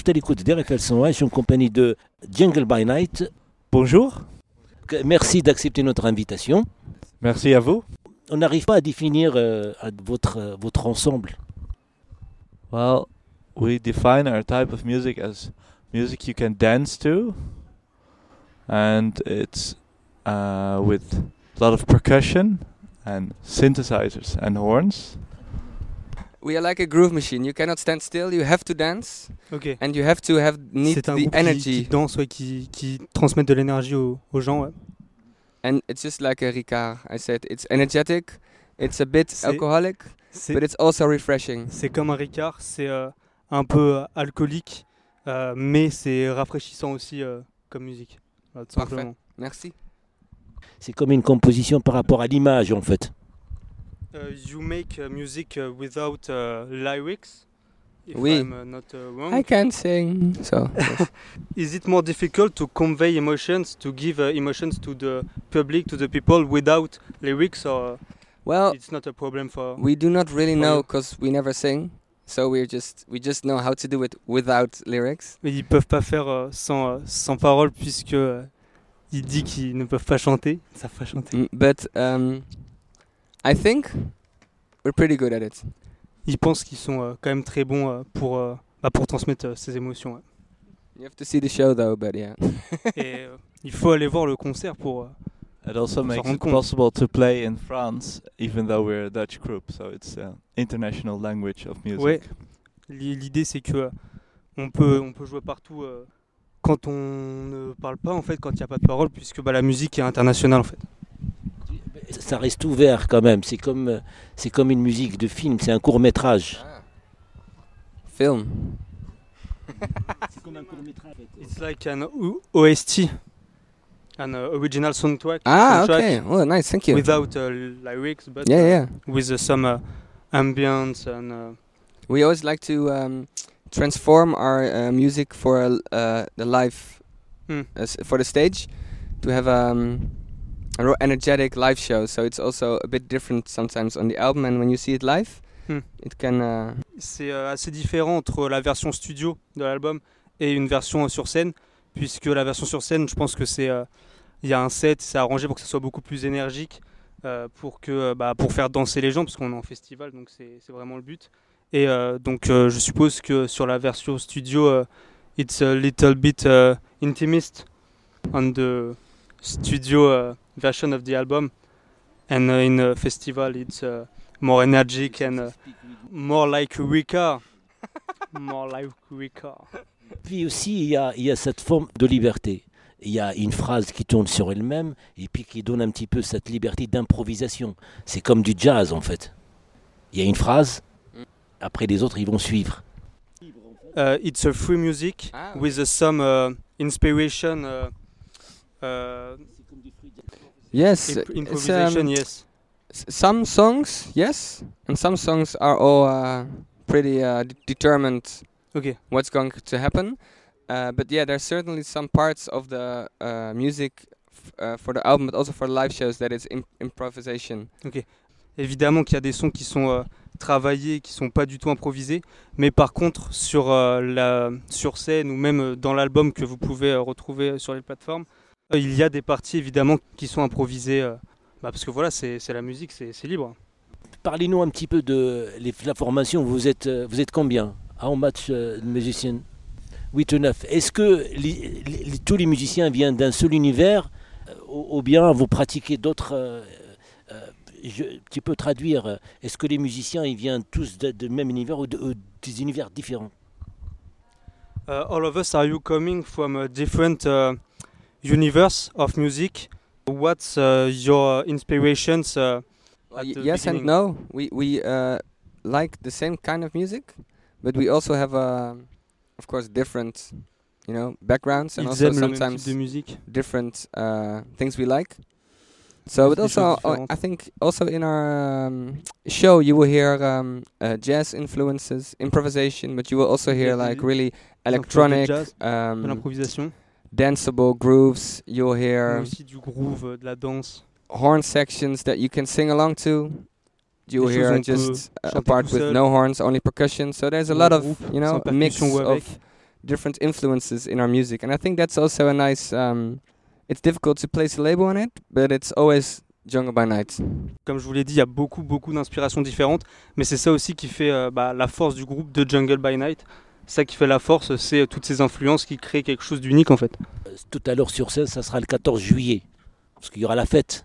Bon, je t'écoute d'RFL 101, je suis en compagnie de Jungle by Night. Bonjour. Merci d'accepter notre invitation. Merci à vous. On n'arrive pas à définir euh, votre, euh, votre ensemble. Well, we define our type of music as music you can dance to, and it's uh, with a lot of percussion and synthesizers and horns. We are like a groove machine. You cannot stand still. You have to dance, Ok. and you have to have need C'est un the groupe qui, energy. qui danse, ouais, qui, qui transmet de l'énergie aux, aux gens. Ouais. And it's just like a Ricard. I said it's energetic. It's a bit C'est- alcoholic, C'est but it's also refreshing. c'est comme un Ricard, c'est euh, un peu euh, alcoolique, euh, mais c'est rafraîchissant aussi euh, comme musique. Voilà, tout Parfait. simplement. Merci. C'est comme une composition par rapport à l'image, en fait. Uh, you make uh, music uh, without uh, lyrics, if Oui. I'm uh, not uh, wrong. I can sing. So yes. Is it more difficult to convey emotions, to give uh, emotions to the public, to the people without lyrics, or well, it's not a problem for? we do not really know because we never sing. So we're just we just know how to do it without lyrics. Mais ils peuvent pas faire euh, sans, euh, sans parole puisque euh, il dit qu'ils ne peuvent pas chanter. Ils savent pas chanter. Mm, But um, I think we're pretty good at it. Ils pensent qu'ils sont euh, quand même très bons euh, pour, euh, bah, pour transmettre euh, ces émotions. ouais. You have to see the show though, but yeah. Et euh, il faut aller voir le concert pour. euh, It also makes it compte. possible to play in France, even though we're a Dutch group. So it's an international language of music. Ouais. L'i- L'idée c'est que euh, on peut, on peut jouer partout euh, quand on ne parle pas en fait, quand il n'y a pas de parole, puisque bah, la musique est internationale en fait. Ça reste ouvert quand même. C'est comme, c'est comme une musique de film, c'est un court métrage. Film. C'est comme un court métrage. It's like an O- OST, an uh, original soundtrack. Ah, soundtrack okay. Oh, nice. Thank you. Without uh, lyrics, but yeah, uh, yeah. with uh, some uh, ambience and. Uh, We always like to um, transform our uh, music for uh, the live, as for the stage, to have um, a real energetic live show. So it's also a bit different sometimes on the album, and when you see it live, Hmm. it can. Uh, C'est euh, assez différent entre la version studio de l'album et une version euh, sur scène, puisque la version sur scène, je pense que c'est euh, il y a un set, c'est arrangé pour que ça soit beaucoup plus énergique, euh, pour que bah, pour faire danser les gens, parce qu'on est en festival, donc c'est c'est vraiment le but. Et donc je suppose que sur la version studio, it's a little bit uh, intimist on the studio version of the album, and uh, in a festival it's uh, more energetic and uh, more like Ricard. more like Ricard. Puis aussi, il y a, il y a cette forme de liberté. Il y a une phrase qui tourne sur elle-même et puis qui donne un petit peu cette liberté d'improvisation. C'est comme du jazz en fait. Il y a une phrase, après les autres ils vont suivre. Uh, it's a free music Ah, with some uh, inspiration. Uh, uh, yes, imp- it's, improvisation, um, yes. some songs, yes, and some songs are all uh, pretty uh, determined Ok. what's going to happen. Uh, but yeah, there's certainly some parts of the uh, music uh, for the album, but also for the live shows, that it's im- improvisation. Évidemment qu'il y a des sons qui sont euh, travaillés, qui sont pas du tout improvisés, mais par contre sur euh, la sur scène ou même euh, dans l'album que vous pouvez retrouver sur les plateformes, il y a des parties évidemment qui sont improvisées, euh, bah, parce que voilà, c'est la musique, c'est libre. Parlez-nous un petit peu de la formation. Vous êtes, euh, vous êtes combien How much uh, musicians 8 ou 9. Est-ce que les- les- tous les musiciens viennent d'un seul univers euh, ou, ou bien vous pratiquez d'autres euh, euh, Tu peux traduire. euh, Est-ce que les musiciens ils viennent tous de, de même univers ou, de- ou des univers différents? Uh, all of us, are you coming from a different uh, universe of music? What's uh, your inspirations? Uh, Well, At y- the yes and no. We we uh, like the same kind of music, but we also have, uh, of course, different, you know, backgrounds and also aiment le même sometimes different uh, things we like. So, but also, uh. I think also in our um, show you will hear um, uh, jazz influences, improvisation, but you will also hear like really des influences de electronic, um, danceable grooves. You'll hear aussi du groove, de la danse. horn sections that you can sing along to. You Des hear just a- part with no horns, only percussion. So there's a lot of you know a mix percussion ou avec. of different influences in our music, and I think that's also a nice. Um, it's difficult to place a label on it, but it's always Jungle by Night. Comme je vous l'ai dit, il y a beaucoup, beaucoup d'inspirations différentes, mais c'est ça aussi qui fait euh, bah, la force du groupe de Jungle by Night. Ça qui fait la force, c'est toutes ces influences qui créent quelque chose d'unique en fait. Euh, Tout à l'heure sur scène, ça sera le 14 juillet, parce qu'il y aura la fête.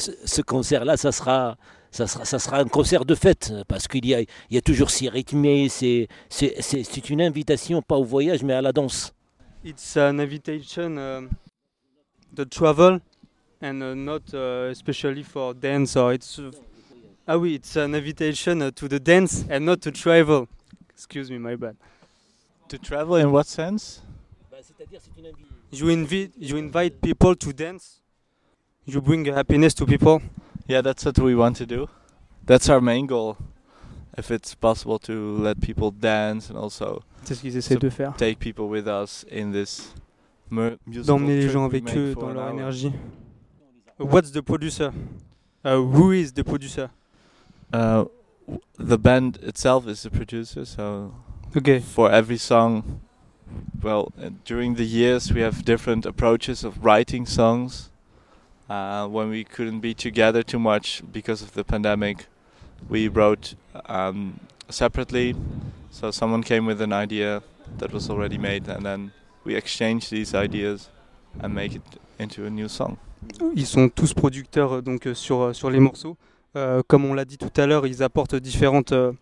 Ce, ce concert-là, ça sera, ça, sera, ça sera un concert de fête, parce qu'il y a, il y a toujours si rythmé, c'est, c'est, c'est, c'est une invitation, pas au voyage, mais à la danse. It's an invitation uh, to travel and uh, not uh, especially for dance or it's uh, ah oui, it's an invitation to the dance and not to travel. Excuse me, my bad. To travel in what sense? You invite you invite people to dance. You bring happiness to people. Yeah, that's what we want to do. That's our main goal. If it's possible to let people dance and also C'est ce qu'ils essaient de faire. take people with us in this musical D'emmener les gens avec eux dans leur énergie. What's the producer? Uh, who is the producer? Uh, w- the band itself is the producer, so Okay. for every song, well, uh, during the years we have different approaches of writing songs. Uh, when we couldn't be together too much because of the pandemic, we wrote um, separately. So someone came with an idea that was already made, and then we exchange these ideas and make it into a new song. Ils sont tous producteurs euh, donc euh, sur, euh, sur les morceaux. Euh, comme on l'a dit tout à l'heure, ils apportent différentes euh,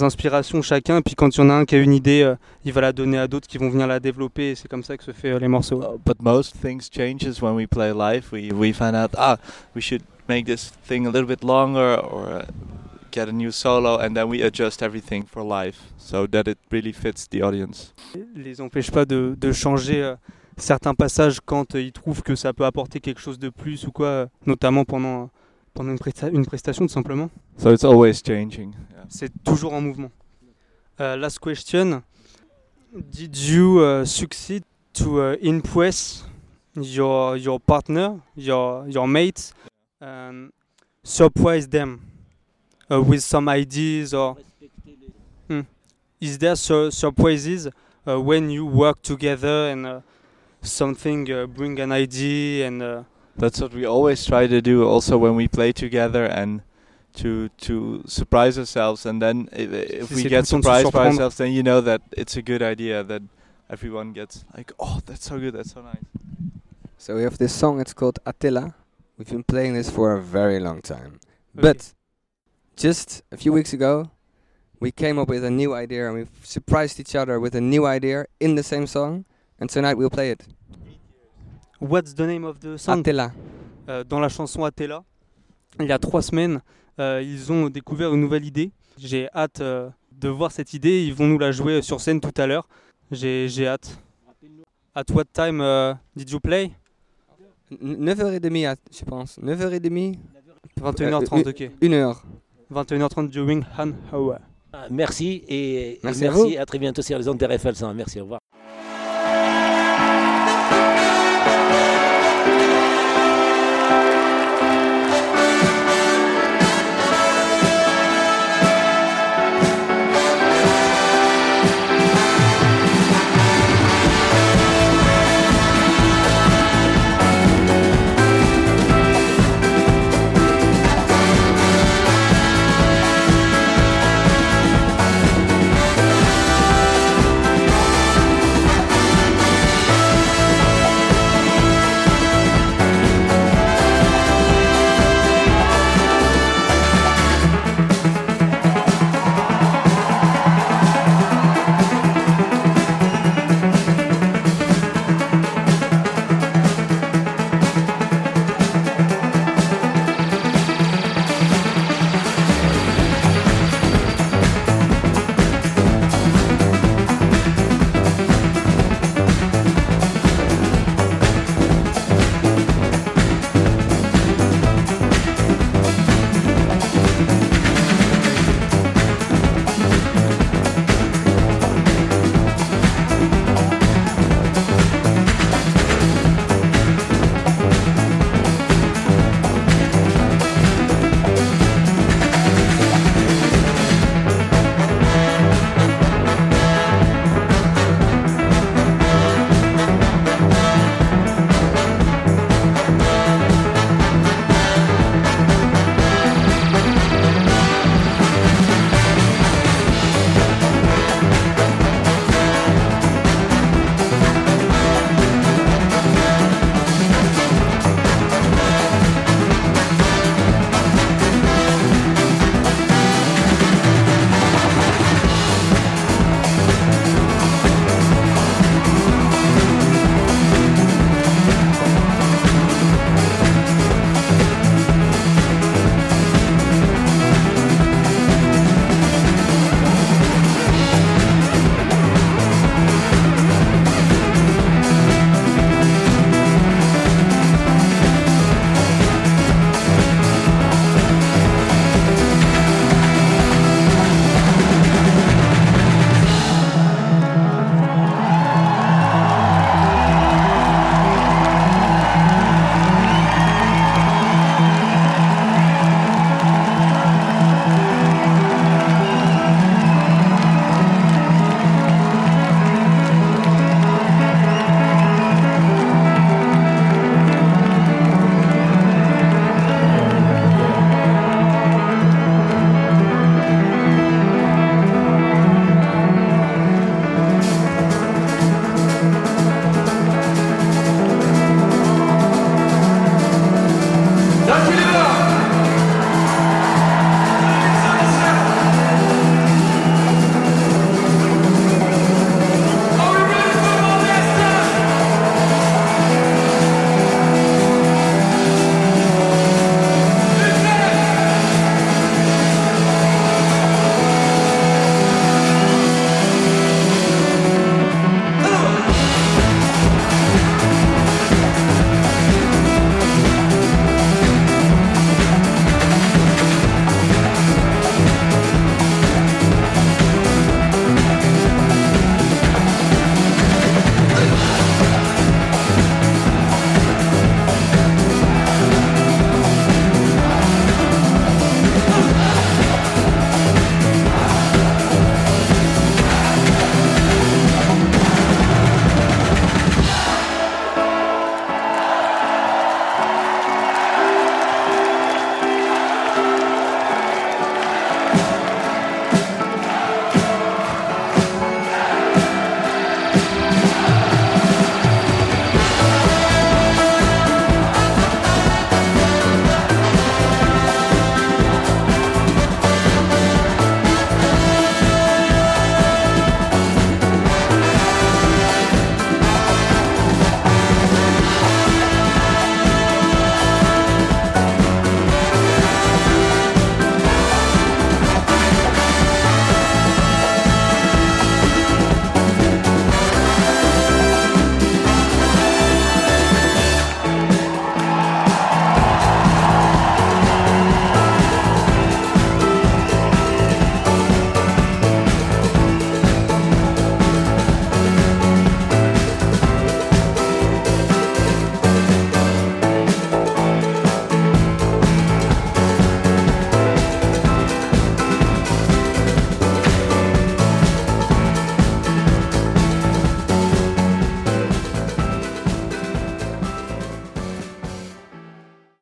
inspirations chacun. Puis quand il y en a un qui a une idée, euh, il va la donner à d'autres qui vont venir la développer. Et c'est comme ça que se fait euh, les morceaux. Uh, but most things changes when we play live. We we find out ah we should make this thing a little bit longer or uh, get a new solo, and then we adjust everything for live so that it really fits the audience. les empêche pas de, de changer euh, certains passages quand ils trouvent que ça peut apporter quelque chose de plus ou quoi, notamment pendant, pendant une, presta- une prestation tout simplement. So it's always changing. Yeah. C'est toujours en mouvement. Euh, last question. Did you uh, succeed to uh, impress your, your partner, your, your mates, and surprise them uh, with some ideas or is there sur- surprises uh, when you work together and uh, something uh, bring an idea and uh, That's what we always try to do. Also when we play together and to to surprise ourselves, and then if, if we get tout le temps de se surprised by ourselves, then you know that it's a good idea. That everyone gets like, oh, that's so good, that's so nice. So we have this song. It's called Attila. We've been playing this for a very long time, Okay. but just a few weeks ago, we came up with a new idea, and we surprised each other with a new idea in the same song. And tonight we'll play it. What's the name of the song? Attila. Euh, dans la chanson Atella. Il y a trois semaines, euh, ils ont découvert une nouvelle idée. J'ai hâte euh, de voir cette idée. Ils vont nous la jouer sur scène tout à l'heure. J'ai j'ai hâte. At what time uh, did you play? N- 9h30, att- je pense. 9h30 21h30, ok. 1h. 21h30 during Han Hour. Ah, Merci et, et Merci à très bientôt sur les ondes de RFL 100. Merci, au revoir.